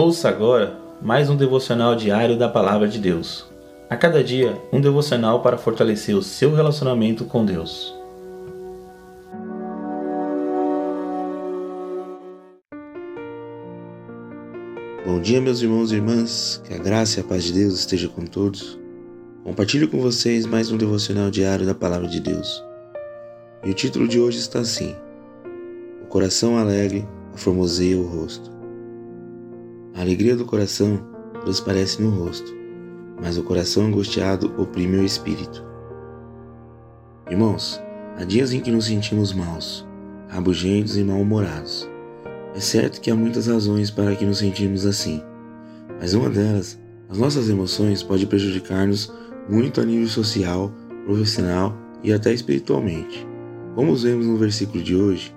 Ouça agora mais um devocional diário da Palavra de Deus. A cada dia, um devocional para fortalecer o seu relacionamento com Deus. Bom dia, meus irmãos e irmãs, que a graça e a paz de Deus esteja com todos. Compartilho com vocês mais um devocional diário da Palavra de Deus. E o título de hoje está assim: O coração alegre aformoseia o rosto. A alegria do coração transparece no rosto, mas o coração angustiado oprime o espírito. Irmãos, há dias em que nos sentimos maus, rabugentos e mal-humorados. É certo que há muitas razões para que nos sentimos assim, mas uma delas, as nossas emoções pode prejudicar-nos muito a nível social, profissional e até espiritualmente. Como vemos no versículo de hoje,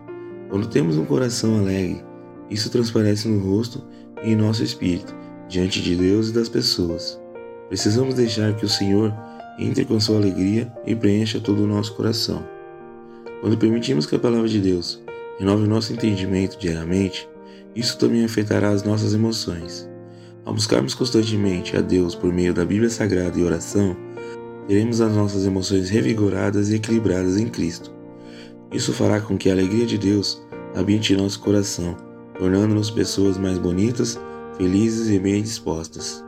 quando temos um coração alegre, isso transparece no rosto e em nosso espírito, diante de Deus e das pessoas. Precisamos deixar que o Senhor entre com sua alegria e preencha todo o nosso coração. Quando permitimos que a palavra de Deus renove nosso entendimento diariamente, isso também afetará as nossas emoções. Ao buscarmos constantemente a Deus por meio da Bíblia Sagrada e oração, teremos as nossas emoções revigoradas e equilibradas em Cristo. Isso fará com que a alegria de Deus habite em nosso coração tornando-nos pessoas mais bonitas, felizes e bem dispostas.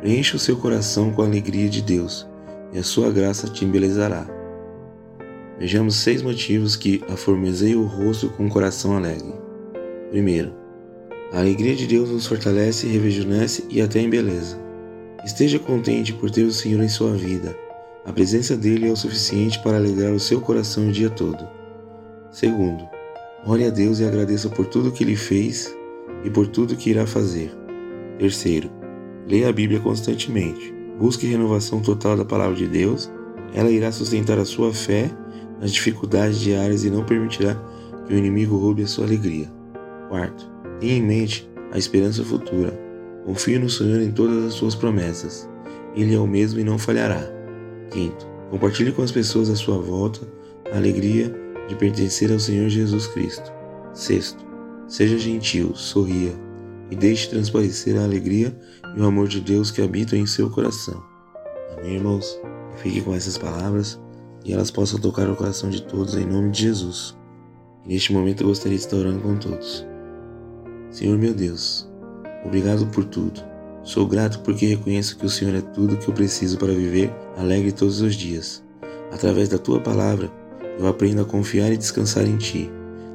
Preencha o seu coração com a alegria de Deus, e a sua graça te embelezará. Vejamos seis motivos que aformeseiam o rosto com um coração alegre. Primeiro, a alegria de Deus nos fortalece, rejuvenesce e até embeleza. Esteja contente por ter o Senhor em sua vida. A presença dele é o suficiente para alegrar o seu coração o dia todo. Segundo, Ore a Deus e agradeça por tudo que Ele fez e por tudo que irá fazer. Terceiro, leia a Bíblia constantemente. Busque renovação total da palavra de Deus. Ela irá sustentar a sua fé nas dificuldades diárias e não permitirá que o inimigo roube a sua alegria. Quarto, tenha em mente a esperança futura. Confie no Senhor em todas as suas promessas. Ele é o mesmo e não falhará. Quinto, compartilhe com as pessoas à sua volta a alegria de pertencer ao Senhor Jesus Cristo. Sexto, seja gentil, sorria e deixe transparecer a alegria e o amor de Deus que habitam em seu coração. Amém, irmãos? Fique com essas palavras e elas possam tocar o coração de todos em nome de Jesus. E neste momento eu gostaria de estar orando com todos. Senhor meu Deus, obrigado por tudo. Sou grato porque reconheço que o Senhor é tudo que eu preciso para viver alegre todos os dias. Através da tua palavra, eu aprendo a confiar e descansar em Ti.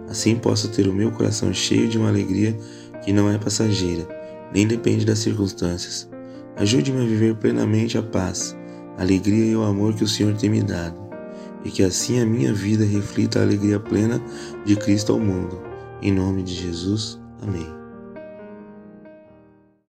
Assim posso ter o meu coração cheio de uma alegria que não é passageira, nem depende das circunstâncias. Ajude-me a viver plenamente a paz, a alegria e o amor que o Senhor tem me dado, e que assim a minha vida reflita a alegria plena de Cristo ao mundo. Em nome de Jesus, amém.